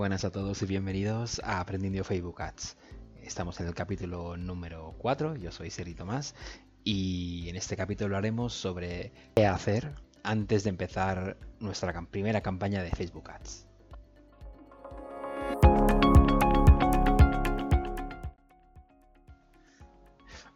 Buenas a todos y bienvenidos a Aprendiendo Facebook Ads. Estamos en el capítulo número 4, yo soy Seri Tomás y en este capítulo haremos sobre qué hacer antes de empezar nuestra primera campaña de Facebook Ads.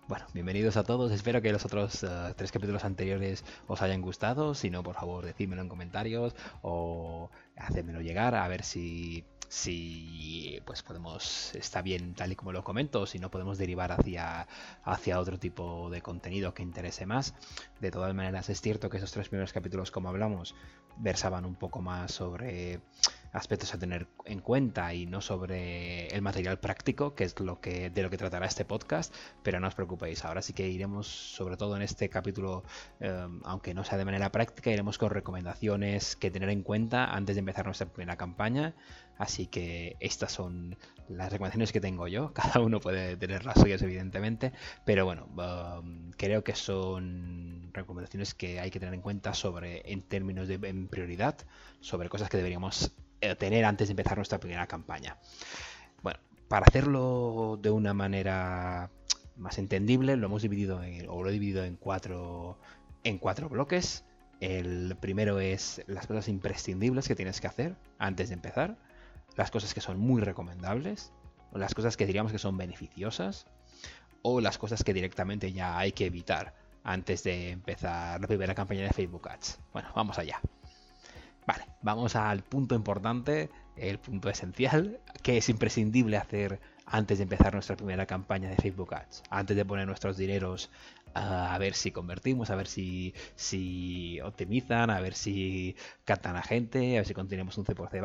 Bueno, bienvenidos a todos. Espero que los otros eh, tres capítulos anteriores os hayan gustado. Si no, por favor, decídmelo en comentarios o hacedmelo llegar a ver si si pues podemos está bien tal y como lo comento si no podemos derivar hacia hacia otro tipo de contenido que interese más de todas maneras es cierto que esos tres primeros capítulos como hablamos versaban un poco más sobre aspectos a tener en cuenta y no sobre el material práctico, que es lo que de lo que tratará este podcast, pero no os preocupéis, ahora sí que iremos sobre todo en este capítulo, eh, aunque no sea de manera práctica, iremos con recomendaciones que tener en cuenta antes de empezar nuestra primera campaña, así que estas son las recomendaciones que tengo yo, cada uno puede tener las suyas evidentemente, pero bueno, um, creo que son recomendaciones que hay que tener en cuenta sobre en términos de prioridad, sobre cosas que deberíamos tener antes de empezar nuestra primera campaña. Bueno, para hacerlo de una manera más entendible, lo hemos dividido en, o lo he dividido en cuatro, en cuatro bloques. El primero es las cosas imprescindibles que tienes que hacer antes de empezar, las cosas que son muy recomendables, las cosas que diríamos que son beneficiosas, o las cosas que directamente ya hay que evitar antes de empezar la primera campaña de Facebook Ads. Bueno, vamos allá. Vale, vamos al punto importante, el punto esencial, que es imprescindible hacer antes de empezar nuestra primera campaña de Facebook Ads, antes de poner nuestros dineros a ver si convertimos, a ver si, si optimizan, a ver si captan a gente, a ver si continuamos un C por C.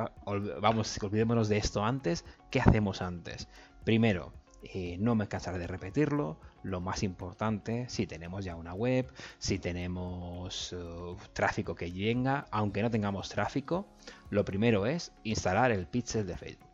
Vamos, olvidémonos de esto antes. ¿Qué hacemos antes? Primero, eh, no me cansaré de repetirlo, lo más importante, si tenemos ya una web, si tenemos uh, tráfico que llega, aunque no tengamos tráfico, lo primero es instalar el pixel de Facebook.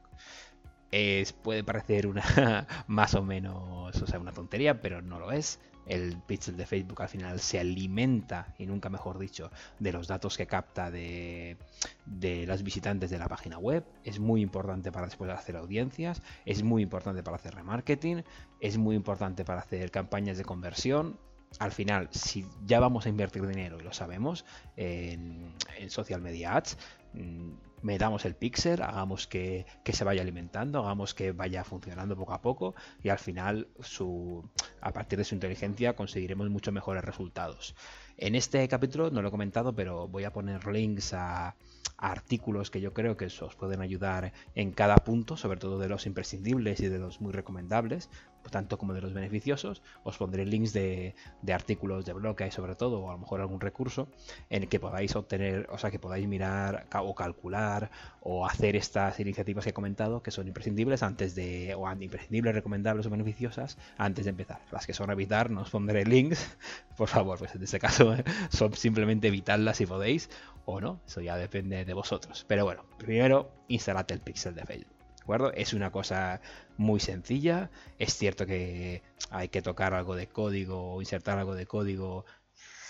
Es, puede parecer una más o menos, o sea, una tontería, pero no lo es el pixel de Facebook al final se alimenta, y nunca mejor dicho, de los datos que capta de, de los visitantes de la página web. Es muy importante para después hacer audiencias, es muy importante para hacer remarketing, es muy importante para hacer campañas de conversión. Al final, si ya vamos a invertir dinero y lo sabemos en, social media ads, mm, metamos el pixel, hagamos que, se vaya alimentando, hagamos que vaya funcionando poco a poco y al final su, a partir de su inteligencia conseguiremos mucho mejores resultados. En este capítulo no lo he comentado, pero voy a poner links a, artículos que yo creo que os pueden ayudar en cada punto, sobre todo de los imprescindibles y de los muy recomendables, tanto como de los beneficiosos. Os pondré links de, artículos de blog que sobre todo, o a lo mejor algún recurso en el que podáis obtener, o sea, que podáis mirar o calcular o hacer estas iniciativas que he comentado que son imprescindibles antes de, o imprescindibles, recomendables o beneficiosas antes de empezar. Las que son evitar, no os pondré links, por favor, pues en este caso son simplemente evitarlas si podéis o no, eso ya depende de vosotros. Pero bueno, primero instalad el pixel de Facebook. ¿De acuerdo? Es una cosa muy sencilla. Es cierto que hay que tocar algo de código o insertar algo de código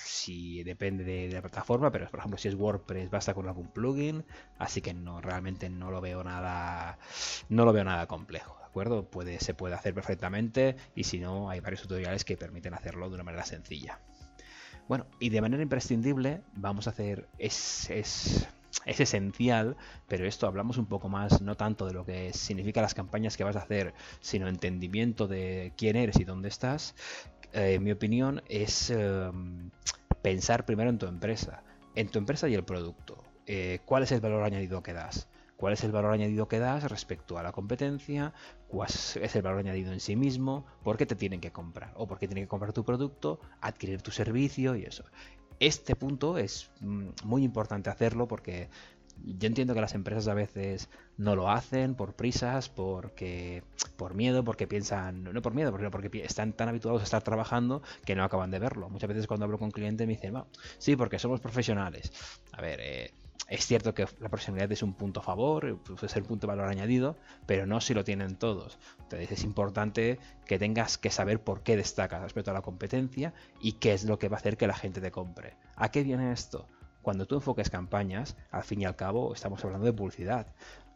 si depende de, la plataforma, pero por ejemplo si es WordPress basta con algún plugin, así que no realmente no lo veo nada no lo veo nada complejo, ¿de acuerdo? Puede se puede hacer perfectamente y si no hay varios tutoriales que permiten hacerlo de una manera sencilla. Bueno, y de manera imprescindible vamos a hacer, es, esencial, pero esto hablamos un poco más, no tanto de lo que significa las campañas que vas a hacer, sino entendimiento de quién eres y dónde estás. Eh, mi opinión es em, pensar primero en tu empresa, en tu empresa y el producto. Eh, ¿Cuál es el valor añadido que das? cuál es el valor añadido que das respecto a la competencia, cuál es el valor añadido en sí mismo, por qué te tienen que comprar o por qué tienen que comprar tu producto, adquirir tu servicio y eso. Este punto es mm, muy importante hacerlo porque yo entiendo que las empresas a veces no lo hacen por prisas, porque por miedo, porque piensan, no por miedo, porque están tan habituados a estar trabajando que no acaban de verlo. Muchas veces cuando hablo con clientes me dicen, sí, porque somos profesionales. A ver, eh, es cierto que la profesionalidad es un punto a favor, puede ser un punto de valor añadido, pero no si lo tienen todos. Entonces es importante que tengas que saber por qué destacas respecto a la competencia y qué es lo que va a hacer que la gente te compre. ¿A qué viene esto? Cuando tú enfoques campañas, al fin y al cabo estamos hablando de publicidad.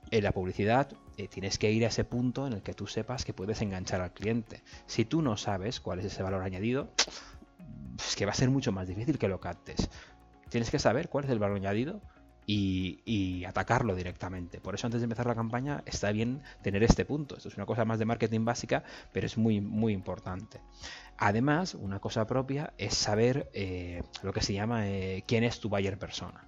en la publicidad eh, tienes que ir a ese punto en el que tú sepas que puedes enganchar al cliente. Si tú no sabes cuál es ese valor añadido, es que va a ser mucho más difícil que lo captes. Tienes que saber cuál es el valor añadido y, atacarlo directamente. Por eso antes de empezar la campaña está bien tener este punto. Esto es una cosa más de marketing básica, pero es muy, muy importante. Además, una cosa propia es saber eh, lo que se llama eh, quién es tu buyer persona.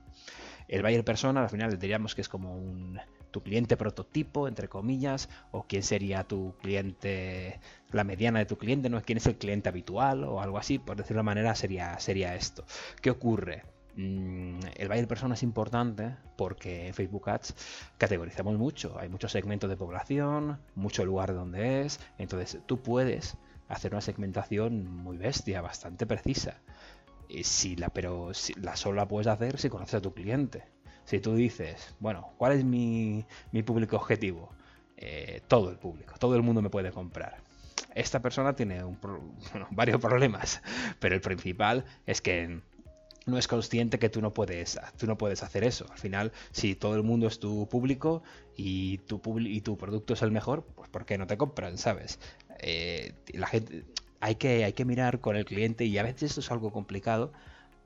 El buyer persona al final diríamos que es como un, tu cliente prototipo, entre comillas, o quién sería tu cliente, la mediana de tu cliente, no quién es el cliente habitual o algo así, por decirlo de manera sería, sería esto. ¿Qué ocurre? Mm, el buyer persona es importante porque en Facebook Ads categorizamos mucho. Hay muchos segmentos de población, mucho lugar donde es. Entonces tú puedes hacer una segmentación muy bestia, bastante precisa. Y la, pero la solo la puedes hacer si conoces a tu cliente. Si tú dices, bueno, ¿cuál es mi, público objetivo? Eh, todo el público, todo el mundo me puede comprar. Esta persona tiene varios problemas, pero el principal es que no es consciente que tú no puedes tú no puedes hacer eso. Al final, si todo el mundo es tu público y tu, y tu producto es el mejor, pues ¿por qué no te compran? ¿Sabes? Eh, la gente hay que, hay que mirar con el cliente y a veces esto es algo complicado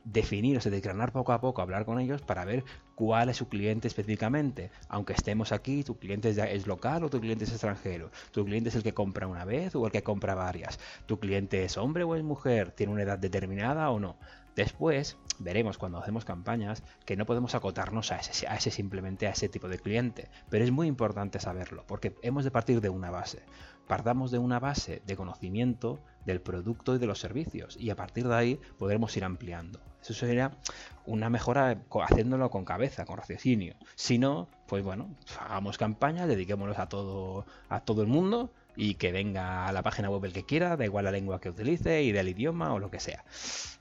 definir, o sea, desgranar poco a poco, hablar con ellos para ver cuál es su cliente específicamente. Aunque estemos aquí, tu cliente es, es, local o tu cliente es extranjero. Tu cliente es el que compra una vez o el que compra varias. Tu cliente es hombre o es mujer, tiene una edad determinada o no. Después veremos cuando hacemos campañas que no podemos acotarnos a ese, a ese, simplemente a ese tipo de cliente, pero es muy importante saberlo porque hemos de partir de una base. Partamos de una base de conocimiento del producto y de los servicios y a partir de ahí podremos ir ampliando. Eso sería una mejora haciéndolo con cabeza, con raciocinio. Si no, pues bueno, hagamos campañas, dediquémonos a todo a todo el mundo y que venga a la página web el que quiera, da igual la lengua que utilice y del idioma o lo que sea.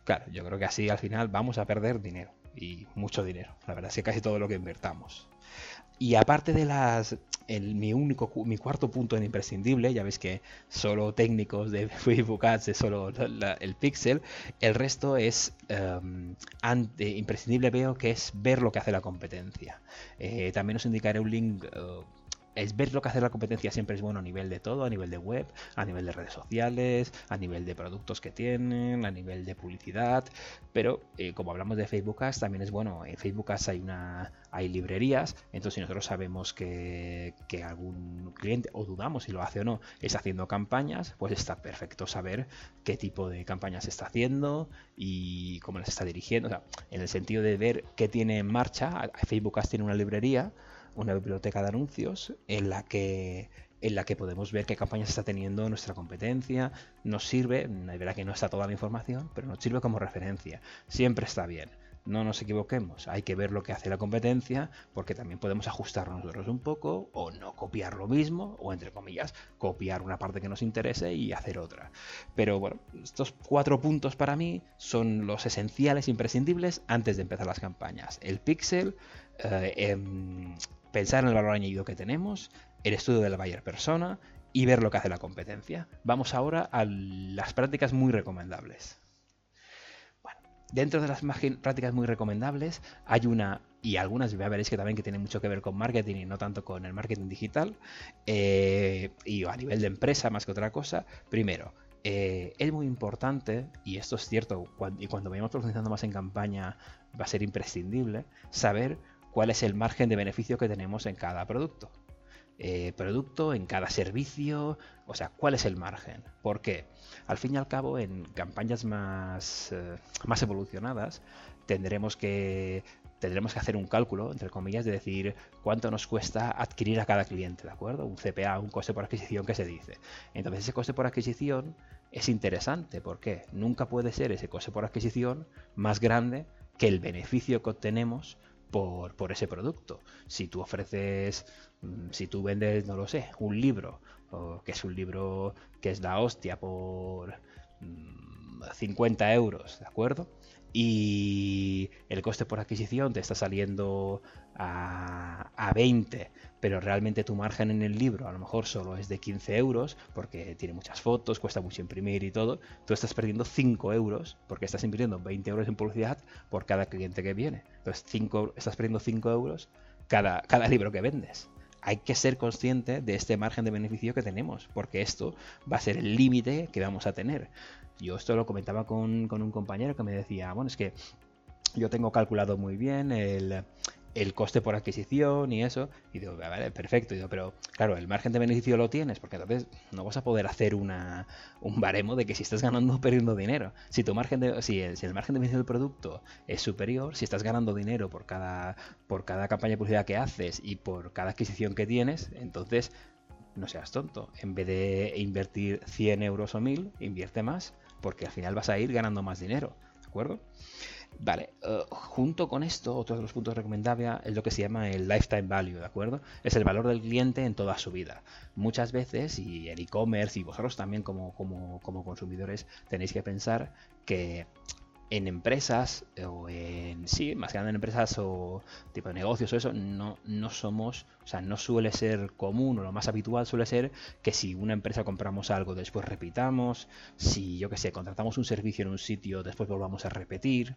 Claro, yo creo que así al final vamos a perder dinero y mucho dinero. La verdad es casi todo lo que invertamos. Y aparte de las. mi único mi cuarto punto en imprescindible, ya ves que solo técnicos de Facebook Ads solo el pixel, el resto es em, imprescindible veo que es ver lo que hace la competencia. Eh, también os indicaré un link eh, es ver lo que hace la competencia siempre es bueno a nivel de todo, a nivel de web, a nivel de redes sociales, a nivel de productos que tienen, a nivel de publicidad, pero eh, como hablamos de Facebook Ads, también es bueno, en Facebook Ads hay una hay librerías, entonces si nosotros sabemos que, que algún cliente, o dudamos si lo hace o no, está haciendo campañas, pues está perfecto saber qué tipo de campañas está haciendo y cómo las está dirigiendo, o sea, en el sentido de ver qué tiene en marcha, Facebook tiene una librería, una biblioteca de anuncios en la que en la que podemos ver qué campañas está teniendo nuestra competencia. Nos sirve, es verdad que no está toda la información, pero nos sirve como referencia. Siempre está bien. No nos equivoquemos, hay que ver lo que hace la competencia porque también podemos ajustarnos nosotros un poco o no copiar lo mismo o entre comillas copiar una parte que nos interese y hacer otra. Pero bueno, estos cuatro puntos para mí son los esenciales, imprescindibles antes de empezar las campañas. El pixel, eh, em, pensar en el valor añadido que tenemos, el estudio de la buyer persona y ver lo que hace la competencia. Vamos ahora a las prácticas muy recomendables. Bueno, dentro de las prácticas muy recomendables hay una y algunas ya veréis que también que tienen mucho que ver con marketing y no tanto con el marketing digital eh, y a nivel de empresa más que otra cosa. Primero, eh, es muy importante, y esto es cierto, y cuando vayamos profundizando más en campaña va a ser imprescindible, saber cuál es el margen de beneficio que tenemos en cada producto. Eh, producto, en cada servicio, o sea, cuál es el margen. Porque al fin y al cabo, en campañas más, eh, más evolucionadas, tendremos que tendremos que hacer un cálculo, entre comillas, de decir cuánto nos cuesta adquirir a cada cliente, ¿de acuerdo? Un CPA, un coste por adquisición que se dice. Entonces ese coste por adquisición es interesante, porque nunca puede ser ese coste por adquisición más grande que el beneficio que obtenemos por, ese producto. Si tú ofreces, mm, si tú vendes, no lo sé, un libro, que es un libro que es la hostia por 50 mm, euros, ¿de acuerdo? y el coste por adquisición te está saliendo a, a, 20, pero realmente tu margen en el libro a lo mejor solo es de 15 euros porque tiene muchas fotos, cuesta mucho imprimir y todo, tú estás perdiendo 5 euros porque estás invirtiendo 20 euros en publicidad por cada cliente que viene. Entonces 5, estás perdiendo 5 euros cada, cada libro que vendes. hay que ser consciente de este margen de beneficio que tenemos, porque esto va a ser el límite que vamos a tener. Yo esto lo comentaba con, con un compañero que me decía, bueno, es que yo tengo calculado muy bien el, el coste por adquisición y eso. Y digo, vale, perfecto. digo, pero claro, el margen de beneficio lo tienes, porque entonces no vas a poder hacer una, un baremo de que si estás ganando o perdiendo dinero. Si tu margen de, si el, si el, margen de beneficio del producto es superior, si estás ganando dinero por cada, por cada campaña de publicidad que haces y por cada adquisición que tienes, entonces no seas tonto. En vez de invertir 100 euros o 1000, invierte más, porque al final vas a ir ganando más dinero. ¿De acuerdo? Vale, uh, junto con esto, otro de los puntos recomendables es lo que se llama el lifetime value, ¿de acuerdo? Es el valor del cliente en toda su vida. Muchas veces, y en e-commerce, y vosotros también como, como, como consumidores, tenéis que pensar que en empresas o en sí, más que nada en empresas o tipo de negocios o eso, no, no somos, o sea, no suele ser común o lo más habitual suele ser que si una empresa compramos algo después repitamos, si yo que sé, contratamos un servicio en un sitio después volvamos a repetir.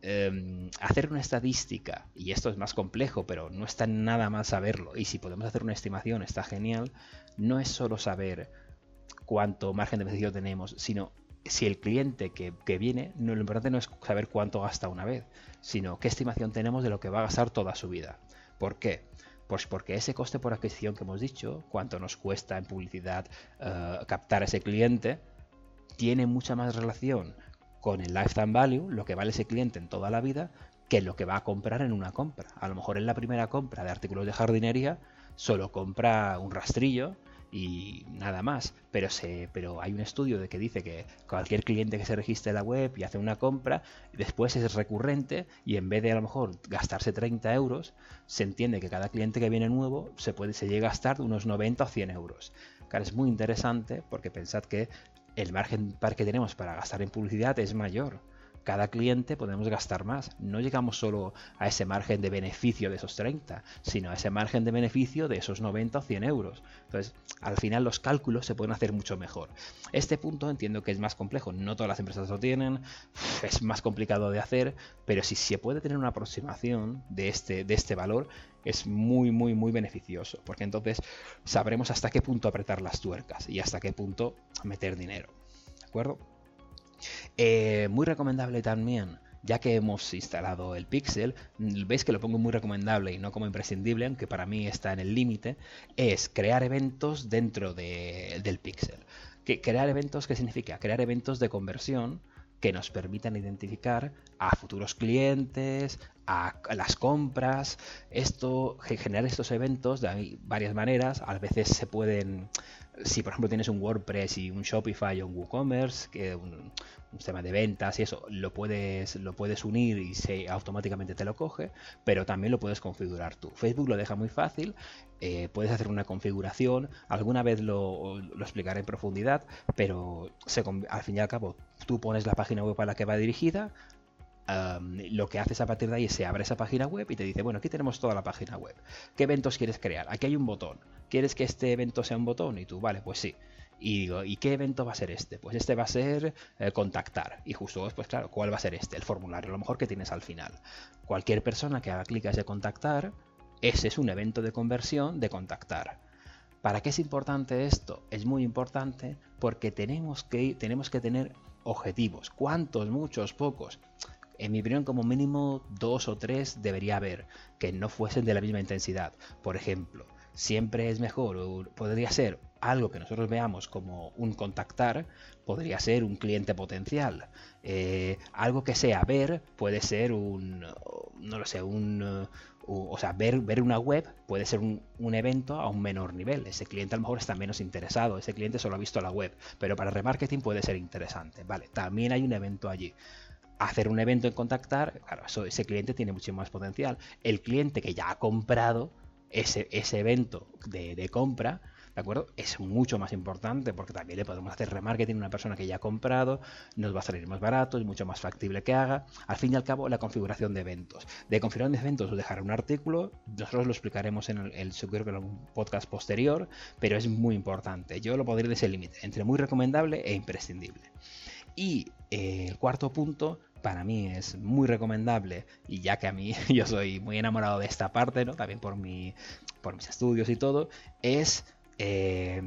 Eh, hacer una estadística, y esto es más complejo, pero no está nada mal saberlo, y si podemos hacer una estimación está genial, no es solo saber cuánto margen de beneficio tenemos, sino si el cliente que, viene, no, lo importante no es saber cuánto gasta una vez, sino qué estimación tenemos de lo que va a gastar toda su vida. ¿Por qué? Pues porque ese coste por adquisición que hemos dicho, cuánto nos cuesta en publicidad uh, captar a ese cliente, tiene mucha más relación con el lifetime value, lo que vale ese cliente en toda la vida, que lo que va a comprar en una compra. A lo mejor en la primera compra de artículos de jardinería solo compra un rastrillo y nada más. Pero, se, pero hay un estudio de que dice que cualquier cliente que se registre en la web y hace una compra, después es recurrente y en vez de a lo mejor gastarse 30 euros, se entiende que cada cliente que viene nuevo se, puede, se llega a gastar unos 90 o 100 euros. Claro, es muy interesante porque pensad que el margen que tenemos para gastar en publicidad es mayor cada cliente podemos gastar más. No llegamos solo a ese margen de beneficio de esos 30, sino a ese margen de beneficio de esos 90 o 100 euros. Entonces, al final los cálculos se pueden hacer mucho mejor. Este punto entiendo que es más complejo, no todas las empresas lo tienen, es más complicado de hacer, pero si se puede tener una aproximación de este, de este valor, es muy, muy, muy beneficioso, porque entonces sabremos hasta qué punto apretar las tuercas y hasta qué punto meter dinero. ¿De acuerdo? Eh, muy recomendable también, ya que hemos instalado el Pixel, veis que lo pongo muy recomendable y no como imprescindible, aunque para mí está en el límite, es crear eventos dentro del Pixel. crear eventos, ¿qué significa? Crear eventos de conversión que nos permitan identificar a futuros clientes, a, las compras. Esto, generar estos eventos de varias maneras. A veces se pueden, si por ejemplo tienes un WordPress y un Shopify o un WooCommerce, que un, un sistema de ventas y eso, lo puedes, lo puedes unir y se automáticamente te lo coge, pero también lo puedes configurar tú. Facebook lo deja muy fácil, eh, puedes hacer una configuración, alguna vez lo, lo explicaré en profundidad, pero al fin y al cabo tú pones la página web a la que va dirigida, lo que haces a partir de ahí es se abre esa página web y te dice, bueno, aquí tenemos toda la página web. ¿Qué eventos quieres crear? Aquí hay un botón. ¿Quieres que este evento sea un botón? Y tú, vale, pues sí. Y digo, ¿y qué evento va a ser este? Pues este va a ser eh, contactar. Y justo después, claro, ¿cuál va a ser este? El formulario, lo mejor que tienes al final. Cualquier persona que haga clic a contactar, ese es un evento de conversión de contactar. ¿Para qué es importante esto? Es muy importante porque tenemos que, tenemos que tener objetivos. ¿Cuántos? Muchos, pocos. En mi opinión, como mínimo dos o tres debería haber, que no fuesen de la misma intensidad. Por ejemplo, siempre es mejor, podría ser algo que nosotros veamos como un contactar, podría ser un cliente potencial. Eh, algo que sea ver puede ser un, no lo sé, un, o sea, ver, ver una web puede ser un, un, evento a un menor nivel. Ese cliente a lo mejor está menos interesado, ese cliente solo ha visto la web, pero para remarketing puede ser interesante. Vale, también hay un evento allí hacer un evento en contactar, claro, ese cliente tiene mucho más potencial. El cliente que ya ha comprado, ese, ese evento de, compra, ¿de acuerdo? Es mucho más importante porque también le podemos hacer remarketing a una persona que ya ha comprado, nos va a salir más barato, es mucho más factible que haga. Al fin y al cabo, la configuración de eventos. De configuración de eventos os dejaré un artículo, nosotros lo explicaremos en el, el que en un podcast posterior, pero es muy importante. Yo lo podría de ese límite, entre muy recomendable e imprescindible. Y eh, el cuarto punto para mí es muy recomendable y ya que a mí yo soy muy enamorado de esta parte, ¿no? También por mi por mis estudios y todo, es eh,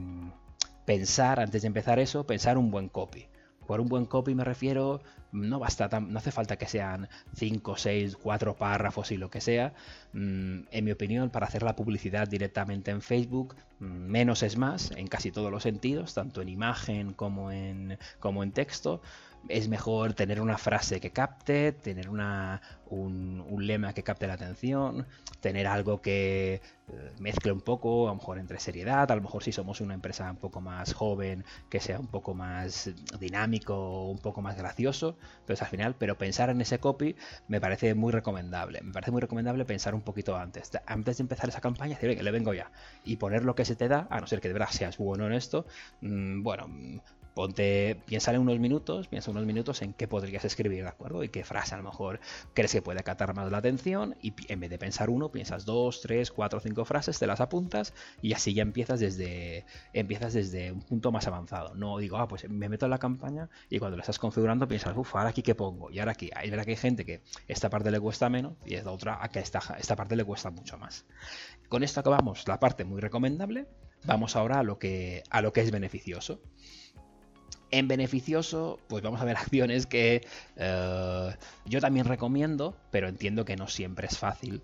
pensar, antes de empezar eso, pensar un buen copy. Por un buen copy me refiero, no basta, no hace falta que sean 5, 6, 4 párrafos y lo que sea. Mm, en mi opinión, para hacer la publicidad directamente en Facebook, mm, menos es más, en casi todos los sentidos, tanto en imagen como en, como en texto es mejor tener una frase que capte, tener una, un, lema que capte la atención, tener algo que eh, mezcle un poco, a lo mejor entre seriedad, a lo mejor si somos una empresa un poco más joven, que sea un poco más dinámico, un poco más gracioso. Entonces al final, pero pensar en ese copy me parece muy recomendable. Me parece muy recomendable pensar un poquito antes. Antes de empezar esa campaña, decir, que le vengo ya. Y poner lo que se te da, a no ser que de verdad seas bueno en esto, mm, bueno, ponte, piensa en unos minutos, piensa unos minutos en qué podrías escribir, ¿de acuerdo? Y qué frase a lo mejor crees que puede catar más la atención y en vez de pensar uno, piensas dos, tres, cuatro, cinco frases, te las apuntas y así ya empiezas desde, empiezas desde un punto más avanzado. No digo, ah, pues me meto en la campaña y cuando lo estás configurando piensas, uff, ahora aquí qué pongo y ahora aquí. Hay verdad que hay gente que esta parte le cuesta menos y es otra a que esta, esta parte le cuesta mucho más. Con esto acabamos la parte muy recomendable. Vamos ahora a lo que, a lo que es beneficioso. En beneficioso, pues vamos a ver acciones que eh, yo también recomiendo, pero entiendo que no siempre es fácil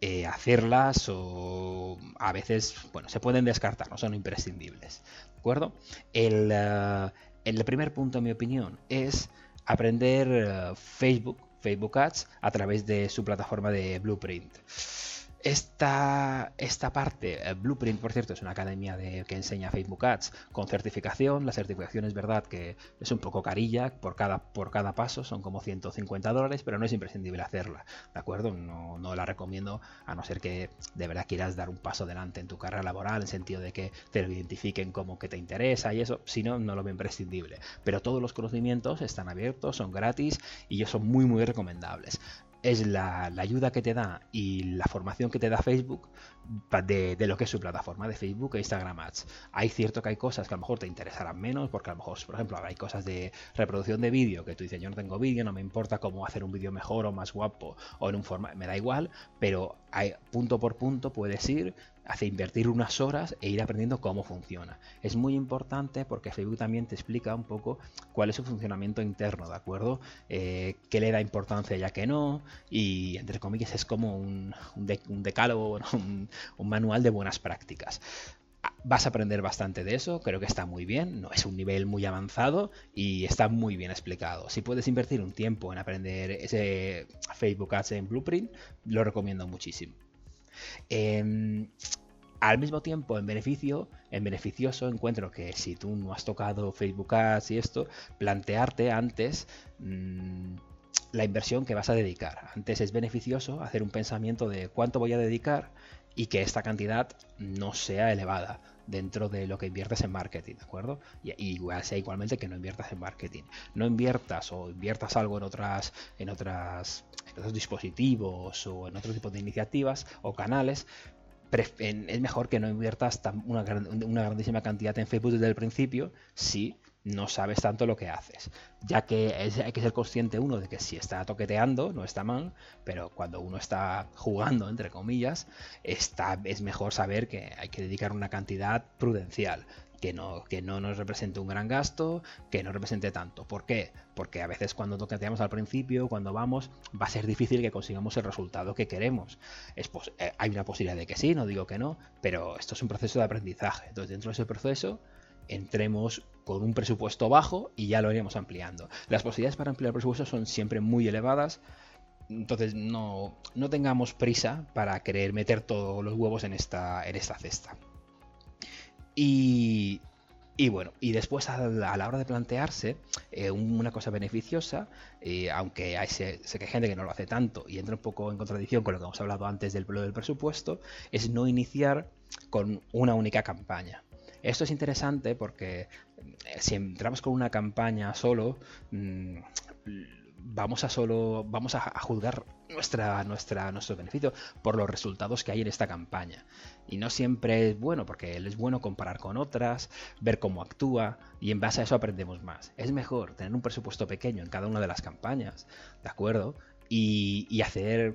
eh, hacerlas o a veces, bueno, se pueden descartar, no son imprescindibles. ¿De acuerdo? El, eh, el primer punto, en mi opinión, es aprender Facebook, Facebook Ads, a través de su plataforma de Blueprint. Esta, esta parte, eh, Blueprint, por cierto, es una academia de, que enseña Facebook Ads con certificación. La certificación es verdad que es un poco carilla por cada, por cada paso, son como 150 dólares, pero no es imprescindible hacerla, ¿de acuerdo? No, no la recomiendo a no ser que de verdad quieras dar un paso adelante en tu carrera laboral, en sentido de que te lo identifiquen como que te interesa y eso, si no, no lo veo imprescindible. Pero todos los conocimientos están abiertos, son gratis y ellos son muy, muy recomendables es la, ayuda que te da y la formación que te da Facebook de, lo que es su plataforma de Facebook e Instagram Ads. Hay cierto que hay cosas que a lo mejor te interesarán menos, porque a lo mejor, por ejemplo, hay cosas de reproducción de vídeo que tú dices, yo no tengo vídeo, no me importa cómo hacer un vídeo mejor o más guapo o en un formato, me da igual, pero punto por punto puedes ir hace invertir unas horas e ir aprendiendo cómo funciona. Es muy importante porque Facebook también te explica un poco cuál es su funcionamiento interno, ¿de acuerdo? Eh, qué le da importancia ya que no, y entre comillas es como un, decálogo, un, un manual de buenas prácticas ah, vas a aprender bastante de eso, creo que está muy bien, no es un nivel muy avanzado y está muy bien explicado. Si puedes invertir un tiempo en aprender ese Facebook Ads en Blueprint, lo recomiendo muchísimo. Em, al mismo tiempo, en beneficio, en beneficioso, encuentro que si tú no has tocado Facebook Ads y esto, plantearte antes mm, la inversión que vas a dedicar. Antes es beneficioso hacer un pensamiento de cuánto voy a dedicar y que esta cantidad no sea elevada dentro de lo que inviertes en marketing, ¿de acuerdo? Y, igual sea igualmente que no inviertas en marketing. No inviertas o inviertas algo en otras, en otras, en otros dispositivos o en otro tipo de iniciativas o canales. Es mejor que no inviertas una, una grandísima cantidad en Facebook desde el principio si no sabes tanto lo que haces. Ya que hay que ser consciente uno de que si está toqueteando, no está mal, pero cuando uno está jugando, entre comillas, está, es mejor saber que hay que dedicar una cantidad prudencial. Que no, que no nos represente un gran gasto, que no represente tanto. ¿Por qué? Porque a veces cuando toqueteamos al principio, cuando vamos, va a ser difícil que consigamos el resultado que queremos. Es, eh, hay una posibilidad de que sí, no digo que no, pero esto es un proceso de aprendizaje. Entonces, dentro de ese proceso, entremos con un presupuesto bajo y ya lo iremos ampliando. Las posibilidades para ampliar el presupuesto son siempre muy elevadas, entonces no, no tengamos prisa para querer meter todos los huevos en esta, en esta cesta. Y, y bueno, y después a la, hora de plantearse eh, una cosa beneficiosa, eh, aunque hay, sé, que hay gente que no lo hace tanto y entra un poco en contradicción con lo que hemos hablado antes del, del presupuesto, es no iniciar con una única campaña. Esto es interesante porque si entramos con una campaña solo, mm, vamos a solo vamos a, juzgar nuestra, nuestra, nuestro beneficio por los resultados que hay en esta campaña. Y no siempre es bueno, porque es bueno comparar con otras, ver cómo actúa, y en base a eso aprendemos más. Es mejor tener un presupuesto pequeño en cada una de las campañas, ¿de acuerdo? y, hacer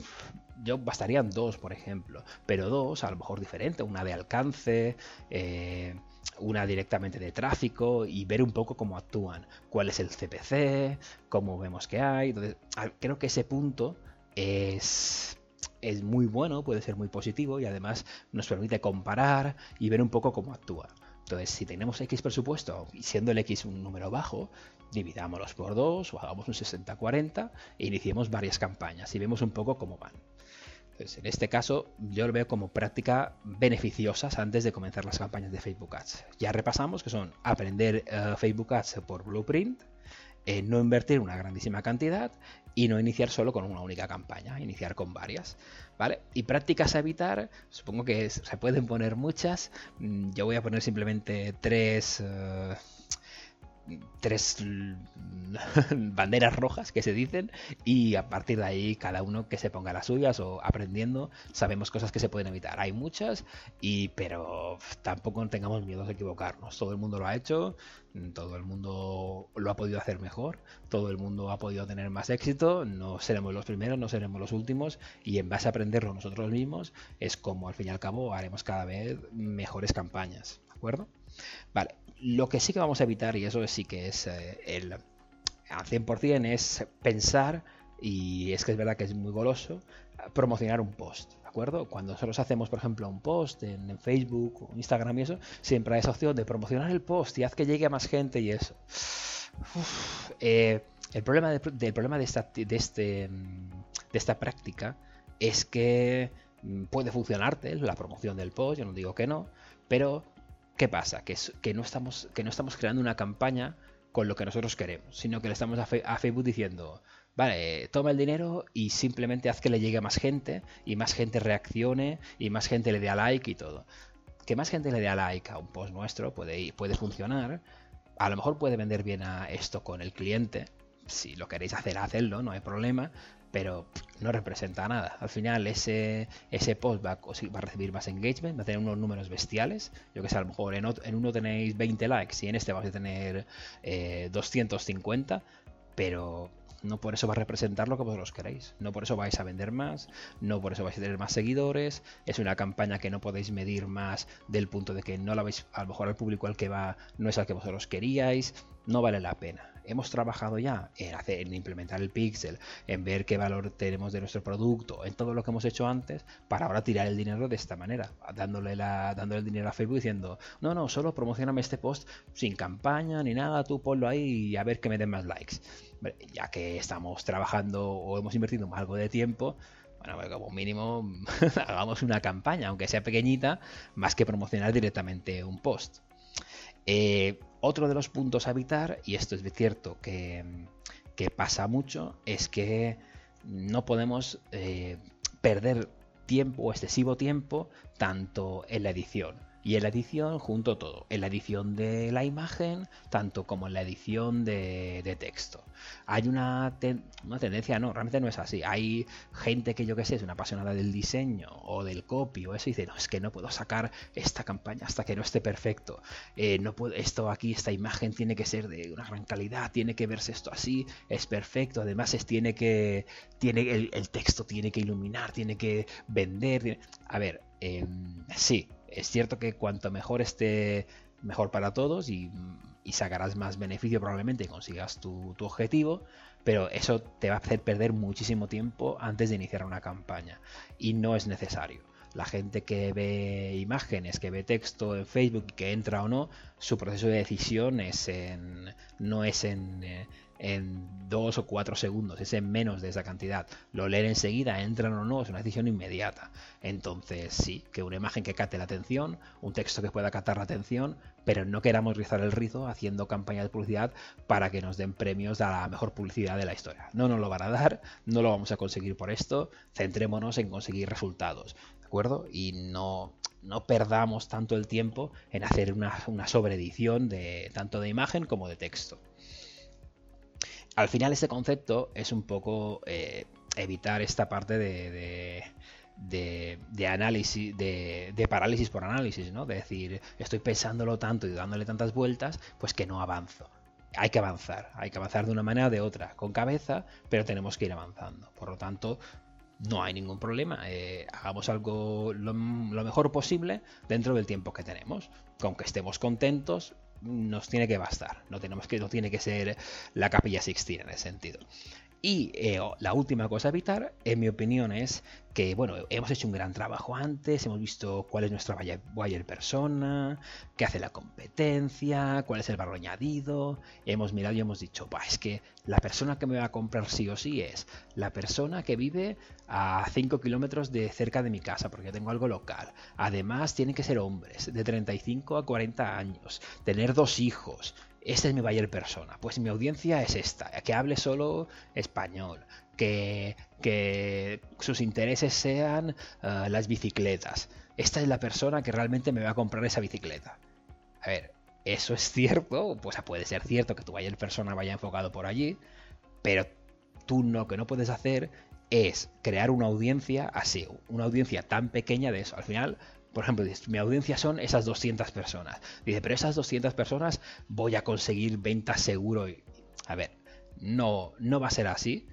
yo bastarían dos, por ejemplo, pero dos a lo mejor diferente, una de alcance, eh, una directamente de tráfico y ver un poco cómo actúan, cuál es el CPC, cómo vemos que hay. Creo que ese punto es, es muy bueno, puede ser muy positivo y además nos permite comparar y ver un poco cómo actúa. Entonces, si tenemos X presupuesto y siendo el X un número bajo, dividámoslos por dos o hagamos un 60-40 e iniciemos varias campañas y vemos un poco cómo van. Entonces, en este caso, yo lo veo como práctica beneficiosas antes de comenzar las campañas de Facebook Ads. Ya repasamos que son aprender eh, Facebook Ads por Blueprint, eh, no invertir una grandísima cantidad y no iniciar solo con una única campaña, iniciar con varias. Y prácticas a evitar, supongo que se pueden poner muchas. Mm, yo voy a poner simplemente tres. Eh, tres banderas rojas que se dicen y a partir de ahí cada uno que se ponga las suyas o aprendiendo sabemos cosas que se pueden evitar. Hay muchas y pero tampoco tengamos miedo de equivocarnos. Todo el mundo lo ha hecho todo el mundo lo ha podido hacer mejor todo el mundo ha podido tener más éxito. No seremos los primeros no seremos los últimos y en base a aprenderlo nosotros mismos es como al fin y al cabo haremos cada vez mejores campañas ¿de acuerdo? Vale, lo que sí que vamos a evitar, y eso sí que es eh, el al 100%, es pensar, y es que es verdad que es muy goloso, promocionar un post. ¿De acuerdo? Cuando nosotros hacemos, por ejemplo, un post en, Facebook o Instagram y eso, siempre hay esa opción de promocionar el post y haz que llegue a más gente y eso. Eh, el problema, del problema de, esta, de, este, de esta práctica es que mm, puede funcionarte la promoción del post, yo no digo que no, pero ¿Qué pasa? Que, no estamos creando una campaña con lo que nosotros queremos, sino que le estamos a, Facebook diciendo, vale, toma el dinero y simplemente haz que le llegue a más gente y más gente reaccione y más gente le dé a like y todo. Que más gente le dé a like a un post nuestro puede, puede funcionar. A lo mejor puede vender bien a esto con el cliente. Si lo queréis hacer, hacedlo, no hay problema pero no representa nada. Al final ese, ese post va, va, a recibir más engagement, va a tener unos números bestiales. Yo que sé, a lo mejor en, en uno tenéis 20 likes y en este vais a tener 250, eh, pero no por eso va a representar lo que vosotros queréis. No por eso vais a vender más, no por eso vais a tener más seguidores. Es una campaña que no podéis medir más del punto de que no la veis, a lo mejor al público al que va no es al que vosotros queríais. No vale la pena hemos trabajado ya en, hacer, en implementar el pixel, en ver qué valor tenemos de nuestro producto, en todo lo que hemos hecho antes, para ahora tirar el dinero de esta manera, dándole, la, dándole el dinero a Facebook diciendo, no, no, solo promocioname este post sin campaña ni nada, tú ponlo ahí y a ver que me den más likes. Ya que estamos trabajando o hemos invertido algo de tiempo, bueno, pues como mínimo hagamos una campaña, aunque sea pequeñita, más que promocionar directamente un post. Eh, otro de los puntos a evitar, y esto es cierto que, pasa mucho, es que no podemos eh, perder tiempo o excesivo tiempo tanto en la edición y en la edición junto todo, en la edición de la imagen, tanto como en la edición de, texto. Hay una, tendencia, no, realmente no es así. Hay gente que yo que sé, es una apasionada del diseño o del copy o eso y dice, no, es que no puedo sacar esta campaña hasta que no esté perfecto. Eh, no puedo, esto aquí, esta imagen tiene que ser de una gran calidad, tiene que verse esto así, es perfecto. Además, es, tiene que, tiene, el, texto tiene que iluminar, tiene que vender. A ver, em, sí, es cierto que cuanto mejor esté, mejor para todos y, sacarás más beneficio probablemente y consigas tu, objetivo, pero eso te va a hacer perder muchísimo tiempo antes de iniciar una campaña y no es necesario. La gente que ve imágenes, que ve texto en Facebook, que entra o no, su proceso de decisión es en, no es en, eh, en dos o cuatro segundos, es en menos de esa cantidad. Lo leen enseguida, entran o no, es una decisión inmediata. Entonces, sí, que una imagen que cate la atención, un texto que pueda captar la atención, pero no queramos rizar el rizo haciendo campaña de publicidad para que nos den premios a la mejor publicidad de la historia. No nos lo van a dar, no lo vamos a conseguir por esto, centrémonos en conseguir resultados, ¿de acuerdo? Y no, no perdamos tanto el tiempo en hacer una, una sobreedición de tanto de imagen como de texto al final este concepto es un poco eh, evitar esta parte de, de, análisis, de, parálisis por análisis, ¿no? De decir, estoy pensándolo tanto y dándole tantas vueltas, pues que no avanzo. hay que avanzar, hay que avanzar de una manera o de otra, con cabeza, pero tenemos que ir avanzando. Por lo tanto, no hay ningún problema. Eh, hagamos algo lo, mejor posible dentro del tiempo que tenemos. Con que estemos contentos, nos tiene que bastar. No, tenemos que, no tiene que ser la capilla Sixtina en ese sentido. Y eh, la última cosa a evitar, en mi opinión, es que, bueno, hemos hecho un gran trabajo antes, hemos visto cuál es nuestra buyer persona, qué hace la competencia, cuál es el valor añadido, hemos mirado y hemos dicho, es que la persona que me va a comprar sí o sí es la persona que vive a 5 kilómetros de cerca de mi casa, porque tengo algo local. Además, tienen que ser hombres, de 35 a 40 años, tener dos hijos, esta es mi buyer persona. Pues mi audiencia es esta, que hable solo español, que, que sus intereses sean eh, las bicicletas. Esta es la persona que realmente me va a comprar esa bicicleta. A ver, eso es cierto, pues puede ser cierto que tu buyer persona vaya enfocado por allí, pero tú lo que no puedes hacer es crear una audiencia así, una audiencia tan pequeña de eso. Al final, por ejemplo, mi audiencia son esas 200 personas. Dice, pero esas 200 personas voy a conseguir ventas seguro. A ver, no, no va a ser así.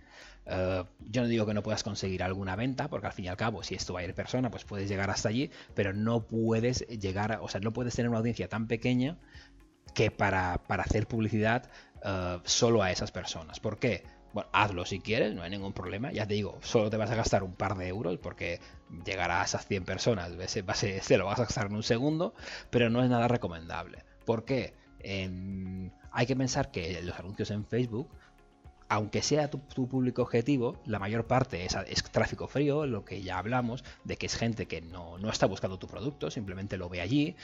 Eh, yo no digo que no puedas conseguir alguna venta, porque al fin y al cabo, si esto va a ir persona, pues puedes llegar hasta allí, pero no puedes llegar, o sea, no puedes tener una audiencia tan pequeña que para, hacer publicidad uh, solo a esas personas. ¿Por qué? Hazlo si quieres, no hay ningún problema. Ya te digo, solo te vas a gastar un par de euros porque llegará a esas 100 personas. Se lo vas a gastar en un segundo, pero no es nada recomendable. ¿Por qué? Em, hay que pensar que los anuncios en Facebook aunque sea tu, público objetivo, la mayor parte es, tráfico frío, lo que ya hablamos, de que es gente que no, está buscando tu producto, simplemente lo ve allí,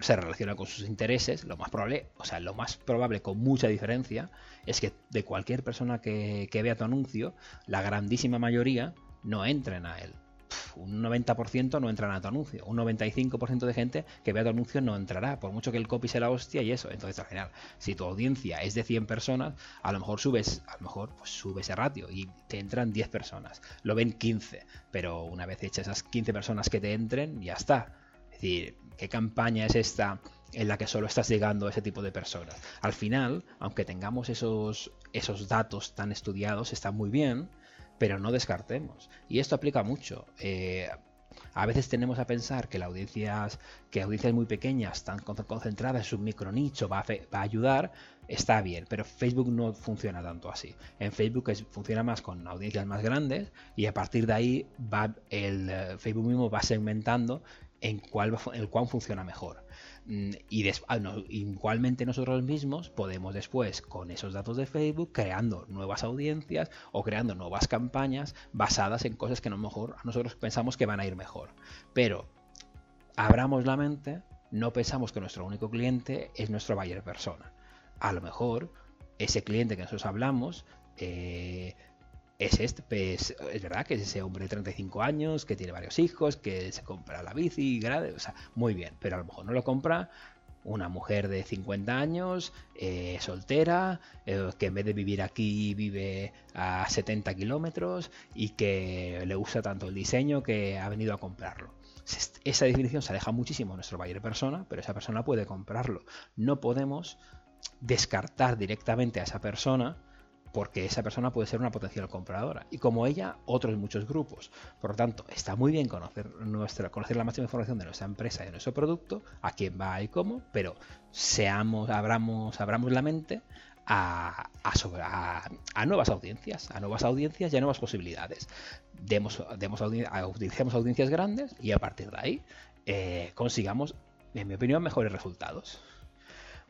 se relaciona con sus intereses. Lo más probable, o sea, lo más probable con mucha diferencia, es que de cualquier persona que, que vea tu anuncio, la grandísima mayoría no entren a él un 90% no entrará a tu anuncio. Un 95% de gente que vea tu anuncio no entrará, por mucho que el copy sea la hostia y eso. Entonces, al final, si tu audiencia es de 100 personas, a lo mejor subes, a lo mejor pues sube ese ratio y te entran 10 personas. Lo ven 15, pero una vez hechas esas 15 personas que te entren, ya está. Es decir, ¿qué campaña es esta en la que solo estás llegando a ese tipo de personas? Al final, aunque tengamos esos, esos datos tan estudiados, está muy bien, pero no descartemos. Y esto aplica mucho. Eh, a veces tenemos a pensar que, audiencias, que audiencias muy pequeñas están concentradas en su micro nicho va a, va a ayudar, está bien, pero Facebook no funciona tanto así. En Facebook funciona más con audiencias más grandes y a partir de ahí va el eh, Facebook mismo va segmentando en cuál, en cuál funciona mejor. Mm, y ah, igualmente nosotros mismos podemos después, con esos datos de Facebook, creando nuevas audiencias o creando nuevas campañas basadas en cosas que a lo mejor nosotros pensamos que van a ir mejor. Pero abramos la mente, no pensamos que nuestro único cliente es nuestro buyer persona. A lo mejor ese cliente que nosotros hablamos eh, es este, pues, es verdad que es ese hombre de 35 años, que tiene varios hijos, que se compra la bici, o sea, muy bien, pero a lo mejor no lo compra una mujer de 50 años, eh, soltera, eh, que en vez de vivir aquí vive a 70 kilómetros y que le gusta tanto el diseño que ha venido a comprarlo. Esa definición se aleja muchísimo de nuestro buyer persona, pero esa persona puede comprarlo. No podemos descartar directamente a esa persona porque esa persona puede ser una potencial compradora y como ella otros muchos grupos. Por lo tanto, está muy bien conocer la máxima información de nuestra empresa y de nuestro producto, a quién va y cómo, pero seamos abramos abramos la mente a, a, nuevas audiencias, a nuevas audiencias y a nuevas posibilidades. Demos, demos audiencias grandes y a partir de ahí eh, consigamos, en mi opinión, mejores resultados.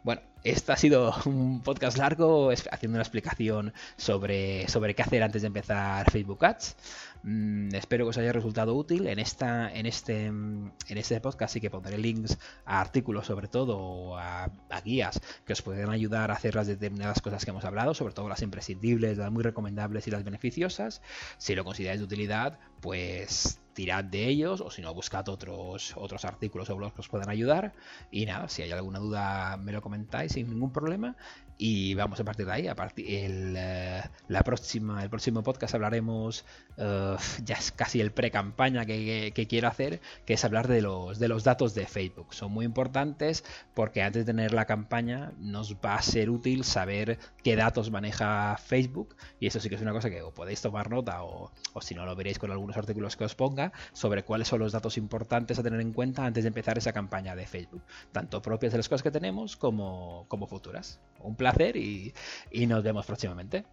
Bueno, este ha sido un podcast largo haciendo una explicación sobre, sobre qué hacer antes de empezar Facebook Ads. Mm, espero que os haya resultado útil. En, esta, en, este, en este podcast sí que pondré links a artículos sobre todo o a, guías que os pueden ayudar a hacer las determinadas cosas que hemos hablado, sobre todo las imprescindibles, las muy recomendables y las beneficiosas. Si lo consideráis de utilidad, pues tirad de ellos o si no, buscad otros, otros artículos o blogs que os puedan ayudar. Y nada, si hay alguna duda me lo comentáis sin ningún problema. Y vamos a partir de ahí. A partir el, eh, la próxima, el próximo podcast hablaremos, uh, ya es casi el pre-campaña que, que, quiero hacer, que es hablar de los, de los datos de Facebook. Son muy importantes porque antes de tener la campaña nos va a ser útil saber qué datos maneja Facebook. Y eso sí que es una cosa que o podéis tomar nota o, o si no lo veréis con algunos artículos que os ponga sobre cuáles son los datos importantes a tener en cuenta antes de empezar esa campaña de Facebook. Tanto propias de las cosas que tenemos como, como futuras. Un placer y, y nos vemos próximamente.